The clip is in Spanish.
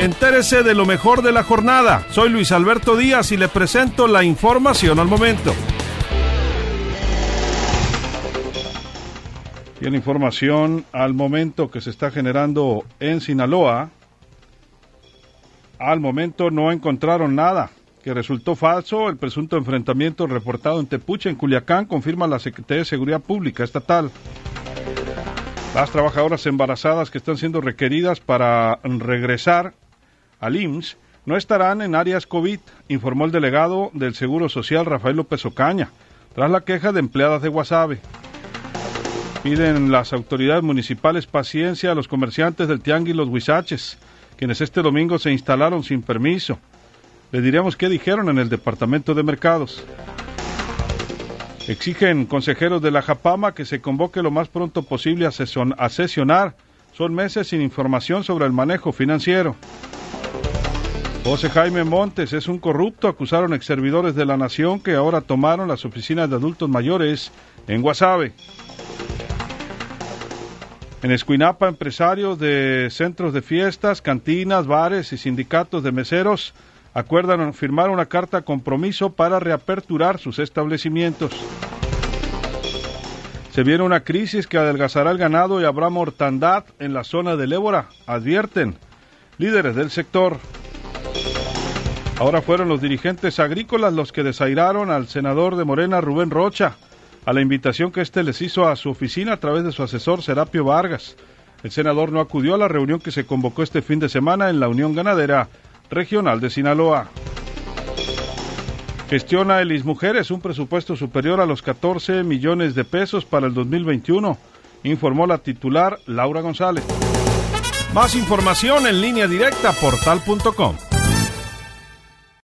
Entérese de lo mejor de la jornada. Soy Luis Alberto Díaz y le presento la información al momento. Tiene información al momento que se está generando en Sinaloa. Al momento no encontraron nada que resultó falso. El presunto enfrentamiento reportado en Tepuche, en Culiacán, confirma la Secretaría de Seguridad Pública Estatal. Las trabajadoras embarazadas que están siendo requeridas para regresar al IMSS no estarán en áreas COVID, informó el delegado del Seguro Social Rafael López Ocaña, tras la queja de empleadas de Guasave. Piden las autoridades municipales paciencia a los comerciantes del Tianguis Los Huizaches, quienes este domingo se instalaron sin permiso. Le diremos qué dijeron en el Departamento de Mercados. Exigen consejeros de la Japama que se convoque lo más pronto posible a, a sesionar. Son meses sin información sobre el manejo financiero. José Jaime Montes es un corrupto, acusaron ex servidores de la nación que ahora tomaron las oficinas de adultos mayores en Guasave. En Escuinapa, empresarios de centros de fiestas, cantinas, bares y sindicatos de meseros acuerdan firmar una carta compromiso para reaperturar sus establecimientos. Se viene una crisis que adelgazará el ganado y habrá mortandad en la zona del Ébora, advierten líderes del sector. Ahora fueron los dirigentes agrícolas los que desairaron al senador de Morena, Rubén Rocha, a la invitación que éste les hizo a su oficina a través de su asesor Serapio Vargas. El senador no acudió a la reunión que se convocó este fin de semana en la Unión Ganadera Regional de Sinaloa. Gestiona Elis Mujeres un presupuesto superior a los 14 millones de pesos para el 2021, informó la titular Laura González. Más información en línea directa portal.com.